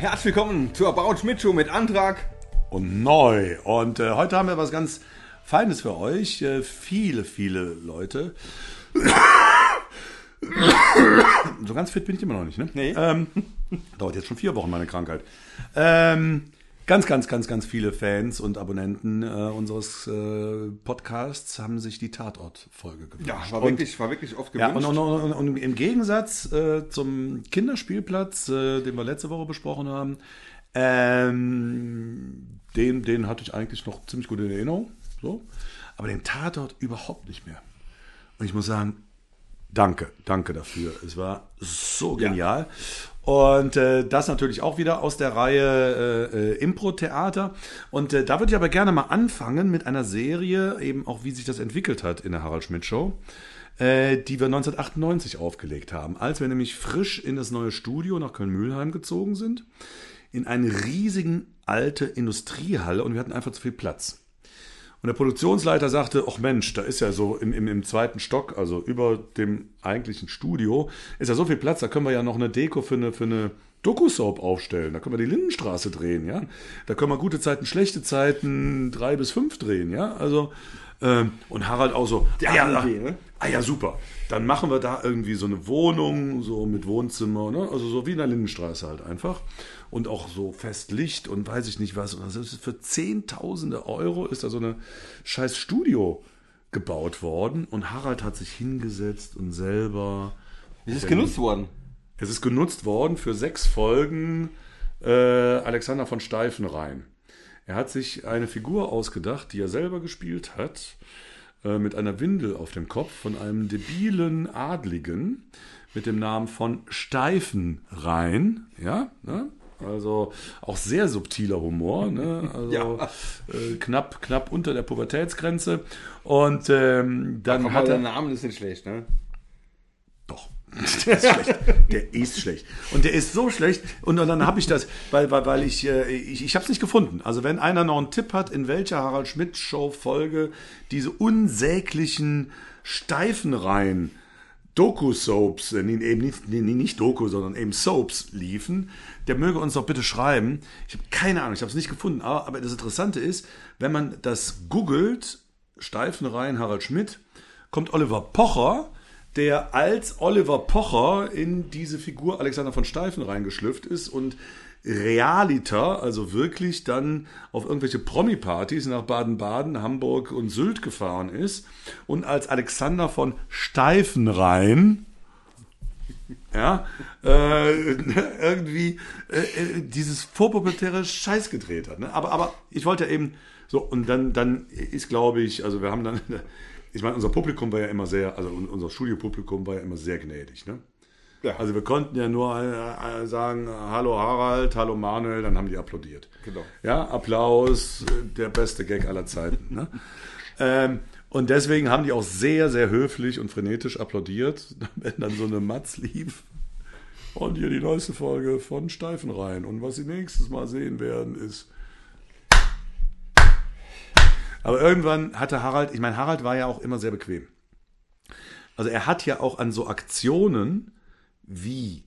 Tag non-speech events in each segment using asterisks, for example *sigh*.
herzlich willkommen zur About Show mit Antrag. und neu. Und äh, heute haben wir was ganz Feines für euch. Äh, viele, viele Leute. *coughs* so ganz fit bin ich immer noch nicht, ne? Nee. Ähm, dauert jetzt schon vier Wochen meine Krankheit. Ähm, ganz, ganz, ganz, ganz viele Fans und Abonnenten äh, unseres äh, Podcasts haben sich die Tatort-Folge gewünscht. Ja, war Und- wirklich, war wirklich oft ja, gewünscht. und, und, und, und im Gegensatz äh, zum Kinderspielplatz, äh, den wir letzte Woche besprochen haben, ähm, den, den hatte ich eigentlich noch ziemlich gut in Erinnerung. So. Aber den Tatort überhaupt nicht mehr. Und ich muss sagen, danke, danke dafür. Es war so genial. Und äh, das natürlich auch wieder aus der Reihe äh, äh, Impro-Theater. Und äh, da würde ich aber gerne mal anfangen mit einer Serie, eben auch wie sich das entwickelt hat in der Harald Schmidt Show, äh, die wir 1998 aufgelegt haben, als wir nämlich frisch in das neue Studio nach Köln-Mühlheim gezogen sind, in eine riesigen alte Industriehalle und wir hatten einfach zu viel Platz. Und der Produktionsleiter sagte, ach Mensch, da ist ja so im, im, im zweiten Stock, also über dem eigentlichen Studio, ist ja so viel Platz, da können wir ja noch eine Deko für eine, für eine Doku-Soap aufstellen. Da können wir die Lindenstraße drehen, ja. Da können wir gute Zeiten, schlechte Zeiten, drei bis fünf drehen, ja. Also, ähm, und Harald auch so, ah, ja, Idee, ne? ah ja, super. Dann machen wir da irgendwie so eine Wohnung, so mit Wohnzimmer, ne? Also so wie in der Lindenstraße halt einfach. Und auch so fest Licht und weiß ich nicht was. Und das ist für Zehntausende Euro ist da so eine scheiß Studio gebaut worden. Und Harald hat sich hingesetzt und selber. Es ist genutzt worden. Es ist genutzt worden für sechs Folgen äh, Alexander von Steifenrhein. Er hat sich eine Figur ausgedacht, die er selber gespielt hat, äh, mit einer Windel auf dem Kopf von einem debilen Adligen mit dem Namen von Steifenrhein. Ja, ne? Also auch sehr subtiler Humor, ne? also Ja. äh, knapp, knapp unter der Pubertätsgrenze. Und ähm, dann hat der er. Name ist nicht schlecht, ne? Doch. *laughs* Der ist schlecht. Der ist schlecht. Und der ist so schlecht. Und dann habe ich das, weil, weil, weil ich, äh, ich, ich habe es nicht gefunden. Also wenn einer noch einen Tipp hat, in welcher Harald Schmidt Show Folge diese unsäglichen Steifenreihen Doku-Soaps, äh, eben nicht, nicht Doku, sondern eben Soaps liefen, der möge uns doch bitte schreiben. Ich habe keine Ahnung, ich habe es nicht gefunden. Aber, das Interessante ist, wenn man das googelt, Steifenreihen Harald Schmidt, kommt Oliver Pocher, der als Oliver Pocher in diese Figur Alexander von Steifenrhein geschlüpft ist und realiter, also wirklich dann auf irgendwelche Promi-Partys nach Baden-Baden, Hamburg und Sylt gefahren ist und als Alexander von Steifenrhein ja, äh, *laughs* irgendwie äh, äh, dieses vorpubertäre Scheiß gedreht hat. Ne? Aber, aber ich wollte eben so, und dann, dann ist, glaube ich, also wir haben dann, *laughs* ich meine, unser Publikum war ja immer sehr, also un- unser Studiopublikum war ja immer sehr gnädig. Ne? Ja. Also wir konnten ja nur äh, sagen, hallo Harald, hallo Manuel, dann haben die applaudiert. Genau. Ja, Applaus, der beste Gag aller Zeiten. Ne? *laughs* ähm, und deswegen haben die auch sehr, sehr höflich und frenetisch applaudiert, *laughs* wenn dann so eine Matz lief. Und hier die neueste Folge von Steifenrhein. Und was Sie nächstes Mal sehen werden, ist. Aber irgendwann hatte Harald, ich meine, Harald war ja auch immer sehr bequem. Also er hat ja auch an so Aktionen wie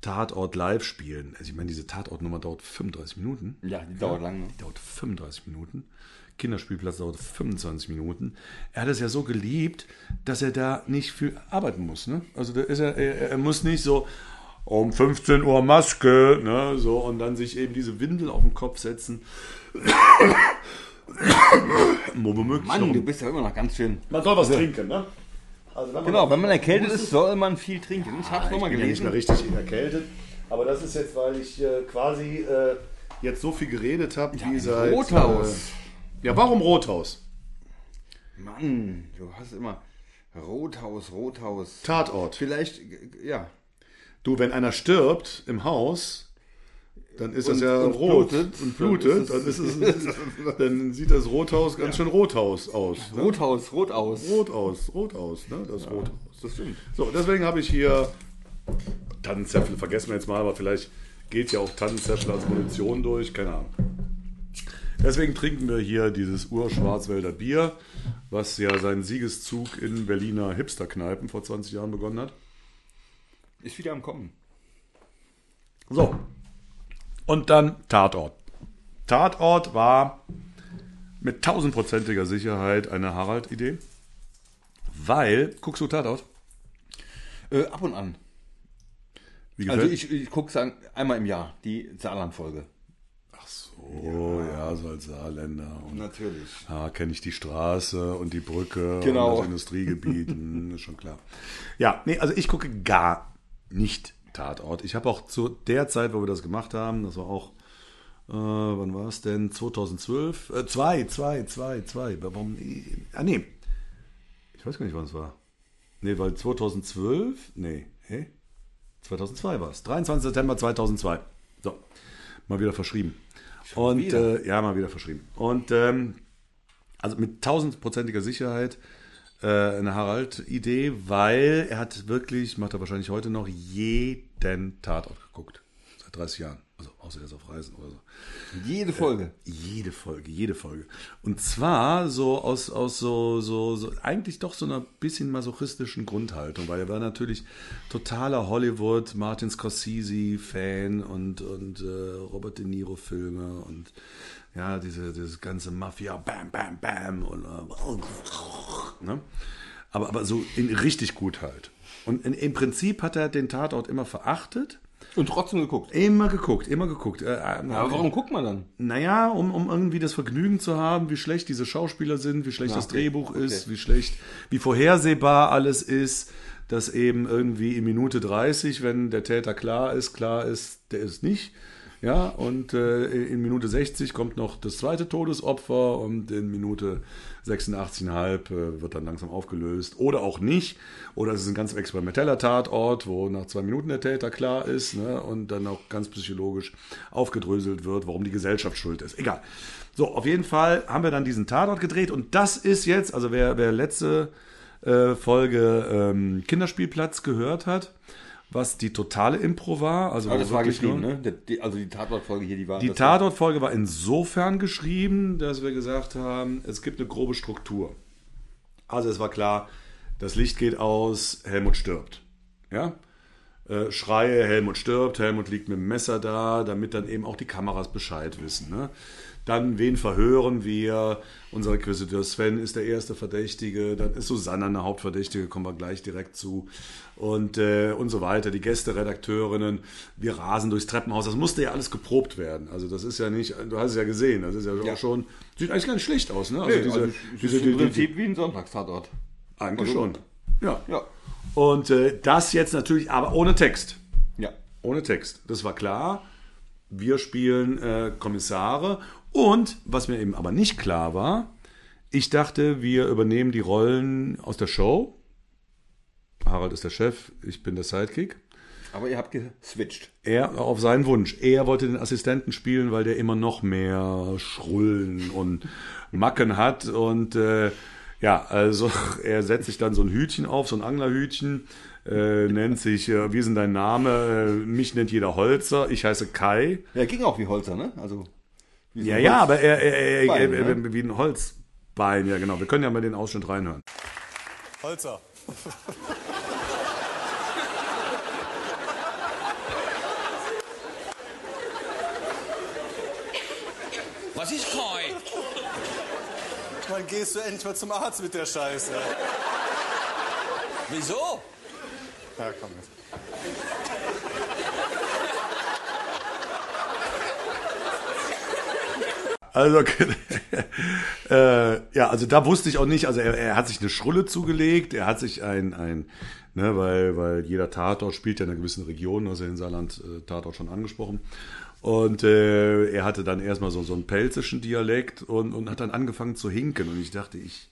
Tatort live spielen. Also ich meine, diese Tatortnummer dauert 35 Minuten. Ja, die dauert lang. Ne? Die dauert 35 Minuten. Kinderspielplatz dauert 25 Minuten. Er hat es ja so geliebt, dass er da nicht viel arbeiten muss. Ne? Also da ist er, er, er muss nicht so um 15 Uhr Maske, ne? so und dann sich eben diese Windel auf den Kopf setzen. *coughs* Mann, du bist ja immer noch ganz schön. man soll was trinken, ne? Also wenn Genau, wenn man erkältet ist, soll man viel trinken. Ich hab's Ah, ich nochmal bin ja nicht gelesen. mehr richtig erkältet. Aber das ist jetzt, weil ich äh, quasi äh, jetzt so viel geredet habe, wie seit... Rothaus. Äh, ja, warum Rothaus? Mann, du hast immer Rothaus, Rothaus. Tatort. Vielleicht, ja. Du, wenn einer stirbt im Haus, dann ist das Und- ja und rot blutet, und blutet. dann Dann, ist ist es- es, *laughs* dann sieht das Rothaus ganz schön Rothaus aus. Ne? Rothaus, rot aus. Rot aus, rot aus, ne? Das Rothaus. Das stimmt. So, deswegen habe ich hier Tannenzäpfel, vergessen wir jetzt mal, aber vielleicht geht ja auch Tannenzäpfel als Munition durch, keine Ahnung. Deswegen trinken wir hier dieses Urschwarzwälder Bier, was ja seinen Siegeszug in Berliner Hipsterkneipen vor 20 Jahren begonnen hat. Ist wieder am Kommen. So, Und dann Tatort. Tatort war mit tausendprozentiger Sicherheit eine Harald-Idee. Weil, guckst du Tatort? Äh, ab und an. Wie Also ich, ich gucke einmal im Jahr, die Saarland-Folge. Ach so, ja, so als Saarländer. Und Natürlich. Ja, kenne ich die Straße und die Brücke Genau. und das Industriegebiet, hm, ist schon klar. Ja, nee, also ich gucke gar nicht Tatort. Ich habe auch zu der Zeit, wo wir das gemacht haben, das war auch, äh, wann war es denn? 2012? Äh, zwei, zwei, zwei, zwei. Warum? Ah, nee. Ich weiß gar nicht, wann es war. Nee, weil 2012, nee, hä? 2002 war es. 23. September 2002. So, mal wieder verschrieben. Und wieder? Äh, ja, mal wieder verschrieben. Und ähm, also mit tausendprozentiger Sicherheit eine Harald-Idee, weil er hat wirklich, macht er wahrscheinlich heute noch, jeden Tatort geguckt. Seit 30 Jahren. Also außer er ist auf Reisen oder so. Jede Folge. Jede Folge, jede Folge. Und zwar so aus, aus so, so, so, eigentlich doch so einer bisschen masochistischen Grundhaltung, weil er war natürlich totaler Hollywood, Martin Scorsese-Fan und, und äh, Robert De Niro-Filme und ja, diese, dieses ganze Mafia, bam, bam, bam und äh, ne? aber, aber so in, richtig gut halt. Und in, im Prinzip hat er den Tatort immer verachtet. Und trotzdem geguckt. Immer geguckt, immer geguckt. Äh, äh, Aber warum guckt man dann? naja, um, um irgendwie das Vergnügen zu haben, wie schlecht diese Schauspieler sind, wie schlecht Ja, das okay. Drehbuch Okay. ist, wie schlecht, wie vorhersehbar alles ist, dass eben irgendwie in Minute 30, wenn der Täter klar ist, klar ist, der ist nicht. Ja, und äh, in Minute 60 kommt noch das zweite Todesopfer und in Minute 86,5 äh, wird dann langsam aufgelöst. Oder auch nicht. Oder es ist ein ganz experimenteller Tatort, wo nach zwei Minuten der Täter klar ist ne, und dann auch ganz psychologisch aufgedröselt wird, warum die Gesellschaft schuld ist. Egal. So, auf jeden Fall haben wir dann diesen Tatort gedreht und das ist jetzt, also wer, wer letzte äh, Folge ähm, Kinderspielplatz gehört hat, was die totale Impro war. Also Aber das war geschrieben, nur- ne? Die, also die Tatortfolge hier, die war. die Tatortfolge war insofern geschrieben, dass wir gesagt haben, es gibt eine grobe Struktur. Also es war klar, das Licht geht aus, Helmut stirbt. Ja? Äh, Schreie, Helmut stirbt, Helmut liegt mit dem Messer da, damit dann eben auch die Kameras Bescheid wissen. Ne? Dann, wen verhören wir? Unser Inquisitor Sven ist der erste Verdächtige, dann ist Susanna eine Hauptverdächtige, kommen wir gleich direkt zu. Und, äh, und so weiter. Die Gästeredakteurinnen, wir rasen durchs Treppenhaus. Das musste ja alles geprobt werden. Also das ist ja nicht, du hast es ja gesehen, das ist ja, Ja. auch schon, sieht eigentlich nicht schlecht aus. Ne? Also Nee, diese, also, es diese, die, im die, Prinzip wie ein Sonntagstatort. eigentlich Also- schon. Ja. Ja. Und äh, das jetzt natürlich, aber ohne Text. Ja. Ohne Text. Das war klar. Wir spielen äh, Kommissare. Und was mir eben aber nicht klar war, ich dachte, wir übernehmen die Rollen aus der Show. Harald ist der Chef, ich bin der Sidekick. Aber ihr habt geswitcht. Er auf seinen Wunsch. Er wollte den Assistenten spielen, weil der immer noch mehr Schrullen und Macken hat. Und äh, ja, also *laughs* er setzt sich dann so ein Hütchen auf, so ein Anglerhütchen, äh, nennt sich, äh, wie ist denn dein Name? Äh, mich nennt jeder Holzer, ich heiße Kai. Ja, ging auch wie Holzer, ne? Also. Ja, ja, aber er, er, er, er, Bein, er, ne? wie ein Holzbein, ja genau. Wir können ja mal den Ausschnitt reinhören. Holzer. Was ist Kai? Wann gehst du endlich mal zum Arzt mit der Scheiße? Wieso? Ja, komm jetzt. Also, *laughs* äh, ja, also da wusste ich auch nicht, also er, er hat sich eine Schrulle zugelegt, er hat sich ein, ein ne, weil, weil jeder Tatort spielt ja in einer gewissen Region, also in Saarland äh, Tatort schon angesprochen. Und äh, er hatte dann erstmal so, so einen pelzischen Dialekt und, und hat dann angefangen zu hinken. Und ich dachte, ich,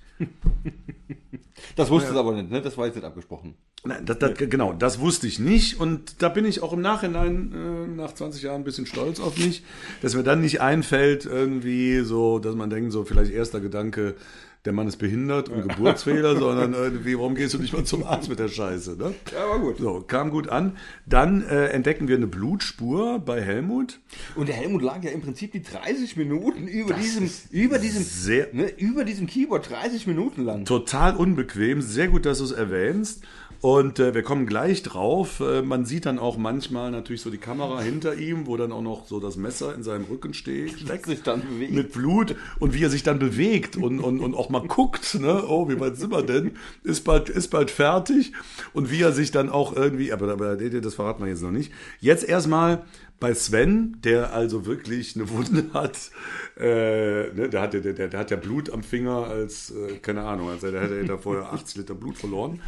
Das wusstest du aber nicht, ne? Das war jetzt nicht abgesprochen. Nein, das, das, genau, das wusste ich nicht und da bin ich auch im Nachhinein äh, nach 20 Jahren ein bisschen stolz auf mich, dass mir dann nicht einfällt irgendwie so, dass man denkt so vielleicht erster Gedanke, der Mann ist behindert und Geburtsfehler, *laughs* sondern irgendwie, warum gehst du nicht mal zum Arzt mit der Scheiße, ne? Ja, war gut. So, kam gut an. Dann äh, entdecken wir eine Blutspur bei Helmut. Und der Helmut lag ja im Prinzip die 30 Minuten über diesem, über diesem, sehr- ne, über diesem Keyboard 30 Minuten lang. Total unbequem, sehr gut, dass du es erwähnst. Und äh, wir kommen gleich drauf. Äh, man sieht dann auch manchmal natürlich so die Kamera hinter ihm, wo dann auch noch so das Messer in seinem Rücken steht, steckt sich dann bewegt. mit Blut und wie er sich dann bewegt und, und, und auch mal guckt, ne? oh, wie weit sind wir denn? Ist bald, ist bald fertig. Und wie er sich dann auch irgendwie, aber, aber das verraten wir jetzt noch nicht. Jetzt erstmal bei Sven, der also wirklich eine Wunde hat, äh, ne, der, hat ja, der, der hat ja Blut am Finger als, äh, keine Ahnung, also der hätte da vorher *laughs* 80 Liter Blut verloren.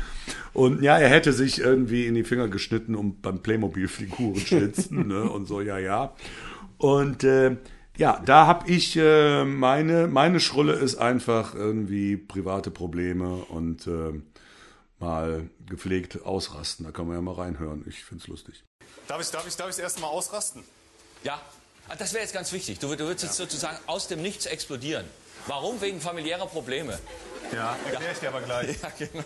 Und ja, er hätte sich irgendwie in die Finger geschnitten um beim Playmobil-Figuren schnitzen ne, und so, ja, ja. Und äh, ja, da habe ich äh, meine, meine Schrulle ist einfach irgendwie private Probleme und äh, mal gepflegt ausrasten. Da kann man ja mal reinhören. Ich find's lustig. Darf ich, darf ich, darf ich erst mal ausrasten? Ja, Ah, das wäre jetzt ganz wichtig. Du, du würdest jetzt sozusagen aus dem Nichts explodieren. Warum? Wegen familiärer Probleme. Ja, erkläre ich dir aber gleich. *laughs* Ja, genau.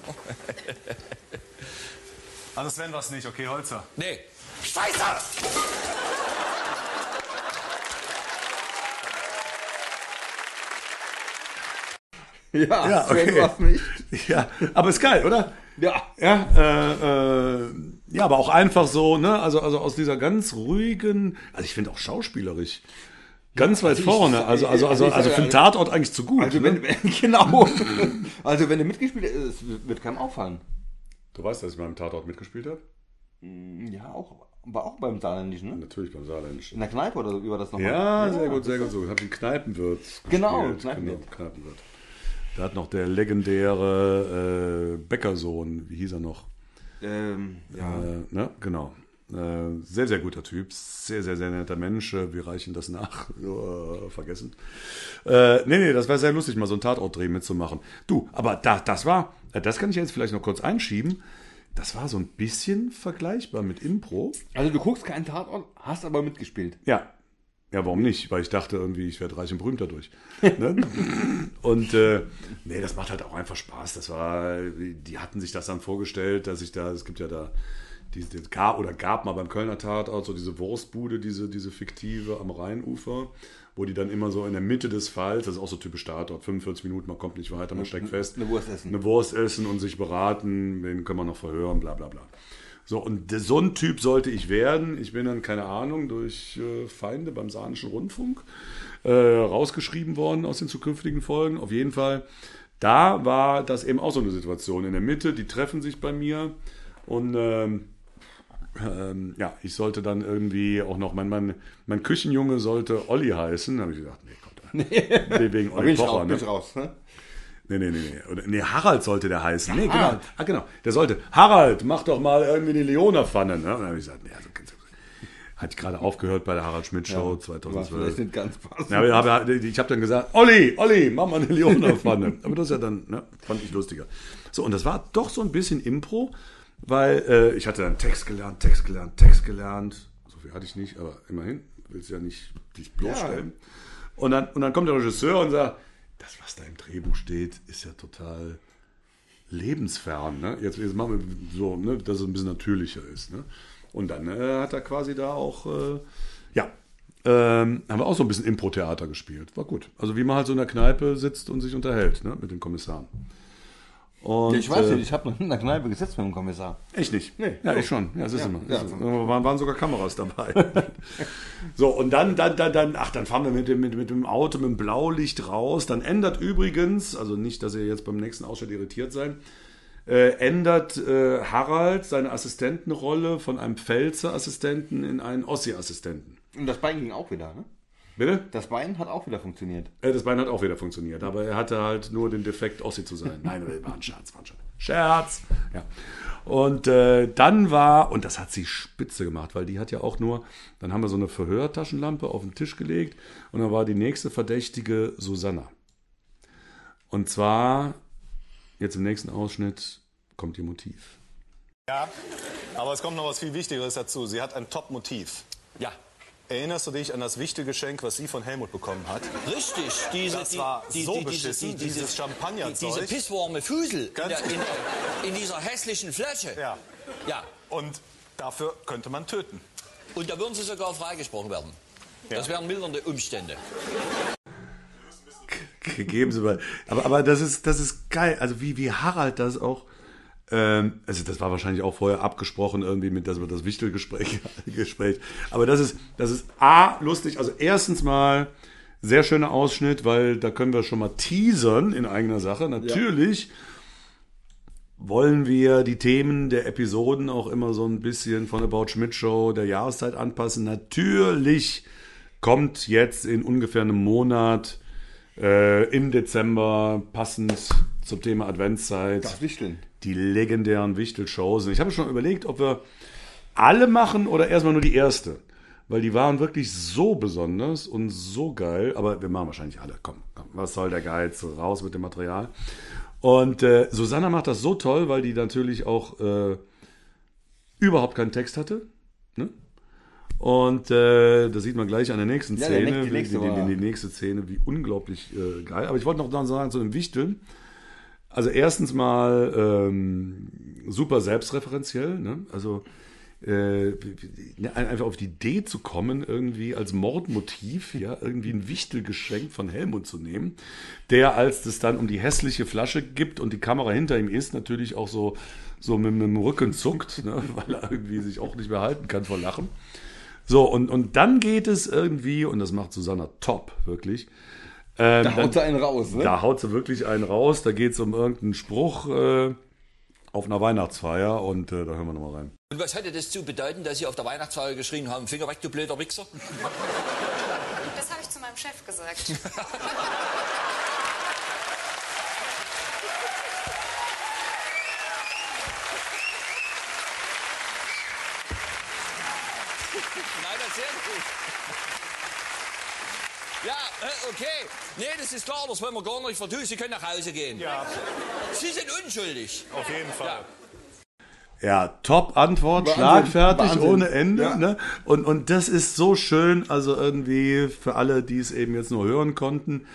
Also Sven war's nicht, okay, Holzer. Nee. Scheiße! Ja, Ja, Sven okay. nicht. Ja, aber ist geil, oder? Ja. Ja, äh, äh, ja, aber auch einfach so, ne? Also, also aus dieser ganz ruhigen, also ich finde auch schauspielerisch ganz weit also ich- vorne. Also, also, also, also also für einen Tatort eigentlich zu gut. Also ne? wenn, *laughs* wenn genau. Also wenn er mitgespielt hat, es wird keinem auffallen. Du weißt, dass ich beim Tatort mitgespielt habe? Ja, auch, war auch beim Saarländischen, ne? Natürlich beim Saarländischen. In der Kneipe oder so, über das nochmal? Ja, sehr gut, sehr gut. So, habe ich einen Kneipenwirt. Genau, gespielt. Kneipenwirt. Genau, Kneipenwirt. Da hat noch der legendäre äh, Bäckersohn, wie hieß er noch? Ähm, ja. Äh, ne? Genau. Äh, sehr, sehr guter Typ. Sehr, sehr, sehr netter Mensch. Äh, Wir reichen das nach. *laughs* Äh, vergessen. Äh, nee, nee, das war sehr lustig, mal so ein Tatortdreh mitzumachen. Du, aber da, das war, äh, das kann ich jetzt vielleicht noch kurz einschieben. Das war so ein bisschen vergleichbar mit Impro. Also du guckst keinen Tatort, hast aber mitgespielt. Ja. Ja, warum nicht? Weil ich dachte irgendwie, ich werde reich und berühmt dadurch. ne? *laughs* Und äh, nee, das macht halt auch einfach Spaß. Das war, die hatten sich das dann vorgestellt, dass ich da, es gibt ja da, diese, gab oder gab mal beim Kölner Tatort so diese Wurstbude, diese, diese fiktive am Rheinufer, wo die dann immer so in der Mitte des Falls, das ist auch so typisch Tatort, 45 Minuten, man kommt nicht weiter, man steckt fest. Eine Wurst essen. Eine Wurst essen und sich beraten, den können wir noch verhören, bla bla bla. So, und so ein Typ sollte ich werden. Ich bin dann, keine Ahnung, durch äh, Feinde beim Saarischen Rundfunk äh, rausgeschrieben worden aus den zukünftigen Folgen. Auf jeden Fall, da war das eben auch so eine Situation. In der Mitte, die treffen sich bei mir und ähm, ähm, ja, ich sollte dann irgendwie auch noch, mein, mein, mein Küchenjunge sollte Olli heißen. Da habe ich gedacht, nee, da. *laughs* Nee, wegen Olli Pocher, ne? raus. Ne? Nee, nee, nee, nee. Oder, nee, Harald sollte der heißen. Nee, genau. Harald. Ah, genau. Der sollte. Harald, mach doch mal irgendwie die Leona-Pfanne. Ne? Und dann habe ich gesagt, nee, also kannst du. Hatte ich gerade aufgehört bei der Harald Schmidt Show War 2012. vielleicht nicht ganz passend. Ja, aber ich habe dann gesagt, Olli, Olli, mach mal eine Leona-Pfanne. *laughs* aber das ist ja dann, ne, fand ich lustiger. So, und das war doch so ein bisschen Impro, weil äh, ich hatte dann Text gelernt, Text gelernt, Text gelernt. So viel hatte ich nicht, aber immerhin, willst ja nicht dich bloßstellen. Und, dann, und dann kommt der Regisseur und sagt, das, was da im Drehbuch steht, ist ja total lebensfern. Ne? Jetzt, jetzt machen wir so, ne, dass es ein bisschen natürlicher ist. Ne? Und dann äh, hat er quasi da auch, äh, ja, ähm, haben wir auch so ein bisschen Impro-Theater gespielt. War gut. Also wie man halt so in der Kneipe sitzt und sich unterhält ne, mit den Kommissaren. Und, Ja, ich weiß äh, nicht, ich habe noch in der Kneipe gesetzt mit dem Kommissar. Echt nicht? Nee. Ja, So. ich schon. Ja, das ist Ja, immer. ja. Waren, waren sogar Kameras dabei. *laughs* so, und dann, dann, dann, dann, ach, dann fahren wir mit dem, mit, mit dem Auto mit dem Blaulicht raus. Dann ändert übrigens, also nicht, dass ihr jetzt beim nächsten Ausschnitt irritiert seid, äh, ändert äh, Harald seine Assistentenrolle von einem Pfälzer-Assistenten in einen Ossi-Assistenten. Und das Bein ging auch wieder, ne? Bitte? Das Bein hat auch wieder funktioniert. Äh, Das Bein hat auch wieder funktioniert, aber er hatte halt nur den Defekt, Ossi zu sein. Nein, war ein Scherz, war ein Scherz. Scherz! Ja. Und äh, dann war, und das hat sie spitze gemacht, weil die hat ja auch nur, dann haben wir so eine Verhörtaschenlampe auf den Tisch gelegt und dann war die nächste Verdächtige Susanna. Und zwar, jetzt im nächsten Ausschnitt kommt ihr Motiv. Ja, aber es kommt noch was viel Wichtigeres dazu. Sie hat ein Top-Motiv. Ja, Erinnerst du dich an das wichtige Geschenk, was sie von Helmut bekommen hat? richtig. Diese, Das war so beschissen, dieses Champagnerzeug. Diese pisswarme Fusel in, der, in, der, in dieser hässlichen Flasche. Ja. Ja. Und dafür könnte man töten. Und da würden sie sogar freigesprochen werden. Das Ja. wären mildernde Umstände. gegeben sie mal. Aber, aber das ist, das ist geil. Also wie, wie Harald das auch Ähm, also das war wahrscheinlich auch vorher abgesprochen irgendwie mit das, das Wichtelgespräch. *laughs* Gespräch. Aber das ist, das ist A, lustig. Also erstens mal sehr schöner Ausschnitt, weil da können wir schon mal teasern in eigener Sache. Natürlich wollen wir die Themen der Episoden auch immer so ein bisschen von About Schmidt Show der Jahreszeit anpassen. Natürlich kommt jetzt in ungefähr einem Monat äh, im Dezember passend zum Thema Adventszeit Das Wichteln. die legendären Wichtel-Shows. Und ich habe schon überlegt, ob wir alle machen oder erstmal nur die erste. Weil die waren wirklich so besonders und so geil. Aber wir machen wahrscheinlich alle. Komm, komm was soll der Geiz? Raus mit dem Material. Und äh, Susanna macht das so toll, weil die natürlich auch äh, überhaupt keinen Text hatte. Ne? Und äh, das sieht man gleich an der nächsten Ja, der Szene. nächste- die nächste die, die, war- die nächste Szene, wie unglaublich äh, geil. Aber ich wollte noch sagen zu dem Wichteln. Also erstens mal ähm, super selbstreferenziell. Ne? Also äh, einfach auf die Idee zu kommen, irgendwie als Mordmotiv, ja, irgendwie ein Wichtelgeschenk von Helmut zu nehmen, der, als es dann um die hässliche Flasche gibt und die Kamera hinter ihm ist, natürlich auch so, so mit, mit dem Rücken zuckt, ne? *laughs* weil er irgendwie sich auch nicht mehr halten kann vor Lachen. So, und, und dann geht es irgendwie, und das macht Susanna top, wirklich. Ähm, Da haut sie einen raus, ne? da haut sie wirklich einen raus. Da geht es um irgendeinen Spruch äh, auf einer Weihnachtsfeier und äh, da hören wir nochmal rein. Und was hatte das zu bedeuten, dass Sie auf der Weihnachtsfeier geschrien haben, Finger weg, du blöder Wichser? *laughs* Das habe ich zu meinem Chef gesagt. *laughs* Nein, das ist sehr gut. Ja, äh, okay. Nee, das ist klar, das wollen wir gar nicht vertun. Sie können nach Hause gehen. Ja, Sie sind unschuldig. auf jeden Fall. Ja, Top-Antwort, Wahnsinn, schlagfertig, Wahnsinn. ohne Ende. Ja. Ne? Und, und das ist so schön, also irgendwie für alle, die es eben jetzt nur hören konnten.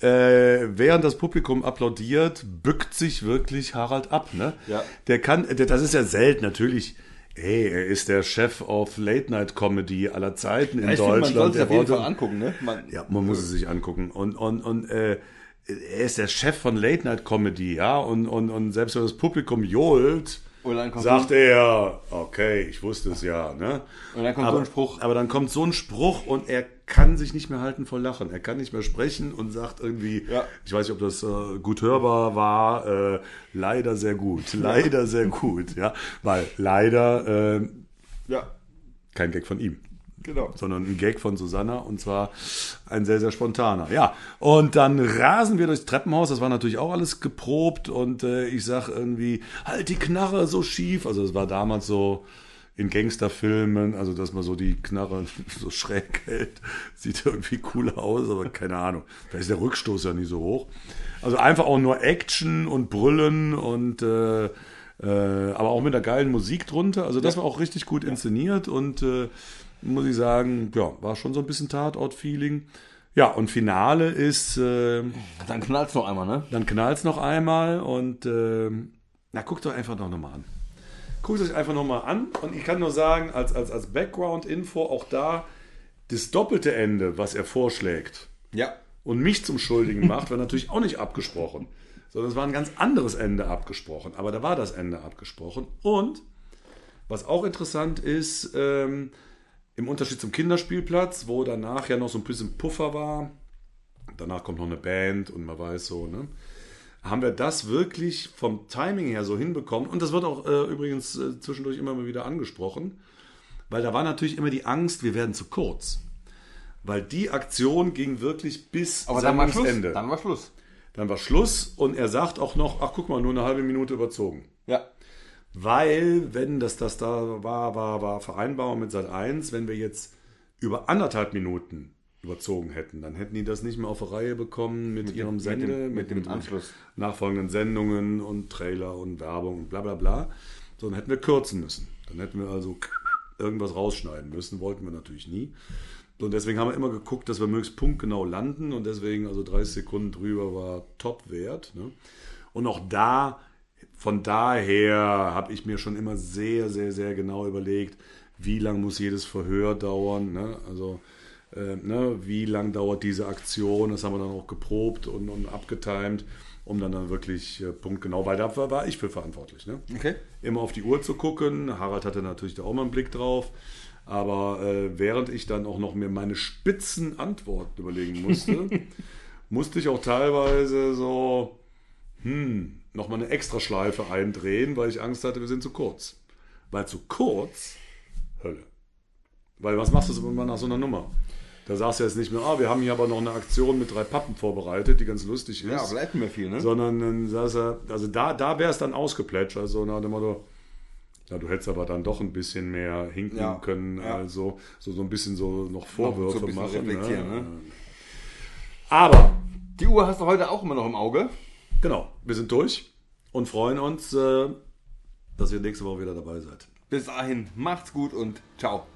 Äh, während das Publikum applaudiert, bückt sich wirklich Harald ab. Ne? Ja. Der kann, der, das ist ja selten, natürlich. Ey, er ist der Chef of Late Night Comedy aller Zeiten in ich finde, man Deutschland. sollte es auf jeden Fall angucken, ne? Man, Ja, man muss es sich angucken. Und, und, und äh, er ist der Chef von Late Night Comedy, ja. Und, und, und selbst wenn das Publikum johlt, Und dann kommt sagt er, okay, ich wusste es ja. Ne? Und dann kommt aber, so ein Spruch. Aber dann kommt so ein Spruch und er kann sich nicht mehr halten vor Lachen. Er kann nicht mehr sprechen und sagt irgendwie, Ja. ich weiß nicht, ob das äh, gut hörbar war, äh, leider sehr gut, leider sehr gut, ja. Weil leider äh, Ja, kein Gag von ihm genau. sondern ein Gag von Susanna und zwar ein sehr, sehr spontaner. Ja, und dann rasen wir durchs Treppenhaus, das war natürlich auch alles geprobt und äh, ich sag irgendwie, halt die Knarre so schief. Also es war damals so in Gangsterfilmen, also dass man so die Knarre *laughs* so schräg hält, sieht irgendwie cooler aus, aber keine Ahnung. Vielleicht ist der Rückstoß ja nicht so hoch. Also einfach auch nur Action und Brüllen und äh, äh, aber auch mit einer geilen Musik drunter. Also das war auch richtig gut inszeniert und äh, muss ich sagen, ja, war schon so ein bisschen Tatort-Feeling. Ja, und Finale ist, äh, Dann knallt's noch einmal, ne? dann knallt's noch einmal und äh, na, guckt euch einfach noch mal an. Guckt euch einfach noch mal an und ich kann nur sagen, als, als, als Background-Info auch da, das doppelte Ende, was er vorschlägt, Ja. und mich zum Schuldigen macht, war natürlich auch nicht abgesprochen. Sondern es war ein ganz anderes Ende abgesprochen. Aber da war das Ende abgesprochen. Und was auch interessant ist, ähm, im Unterschied zum Kinderspielplatz, wo danach ja noch so ein bisschen Puffer war, danach kommt noch eine Band und man weiß so, ne? Haben wir das wirklich vom Timing her so hinbekommen? Und das wird auch äh, übrigens äh, zwischendurch immer mal wieder angesprochen, weil da war natürlich immer die Angst, wir werden zu kurz. Weil die Aktion ging wirklich bis Aber dann war Schluss. Sendungsende. Dann war Schluss. Dann war Schluss und er sagt auch noch, ach guck mal, nur eine halbe Minute überzogen. Ja. Weil, wenn das, das da war, war, war Vereinbarung mit Sat 1, wenn wir jetzt über anderthalb Minuten überzogen hätten, dann hätten die das nicht mehr auf die Reihe bekommen mit, ihrem dem- Sende, mit dem- mit dem Anschluss. nachfolgenden Sendungen und Trailer und Werbung und bla bla bla. Sondern hätten wir kürzen müssen. Dann hätten wir also irgendwas rausschneiden müssen, wollten wir natürlich nie. Und deswegen haben wir immer geguckt, dass wir möglichst punktgenau landen und deswegen also 30 Sekunden drüber war Top-Wert. Ne? Und auch da, von daher habe ich mir schon immer sehr, sehr, sehr genau überlegt, wie lang muss jedes Verhör dauern. Ne? Also äh, ne, wie lang dauert diese Aktion, das haben wir dann auch geprobt und, und abgetimt. um dann, dann wirklich äh, punktgenau, weil da war, war ich für verantwortlich. Ne? Okay. Immer auf die Uhr zu gucken. Harald hatte natürlich da auch mal einen Blick drauf. Aber äh, während ich dann auch noch mir meine spitzen Antworten überlegen musste, *laughs* musste ich auch teilweise so, hm, nochmal eine Extraschleife eindrehen, weil ich Angst hatte, wir sind zu kurz. Weil zu kurz, Hölle. Weil was machst du so immer nach so einer Nummer? Da sagst du jetzt nicht mehr, ah, wir haben hier aber noch eine Aktion mit drei Pappen vorbereitet, die ganz lustig ist. Ja, bleibt mir viel, ne? Sondern dann sagst du, also da, da wäre es dann ausgeplätschert, so nach dem Motto, ja, du hättest aber dann doch ein bisschen mehr hinken Ja, können, ja. also so, so ein bisschen so noch Vorwürfe so ein bisschen machen. ne? ne? Aber, Die Uhr hast du heute auch immer noch im Auge. Genau, wir sind durch und freuen uns, äh, dass ihr nächste Woche wieder dabei seid. Bis dahin, macht's gut und ciao.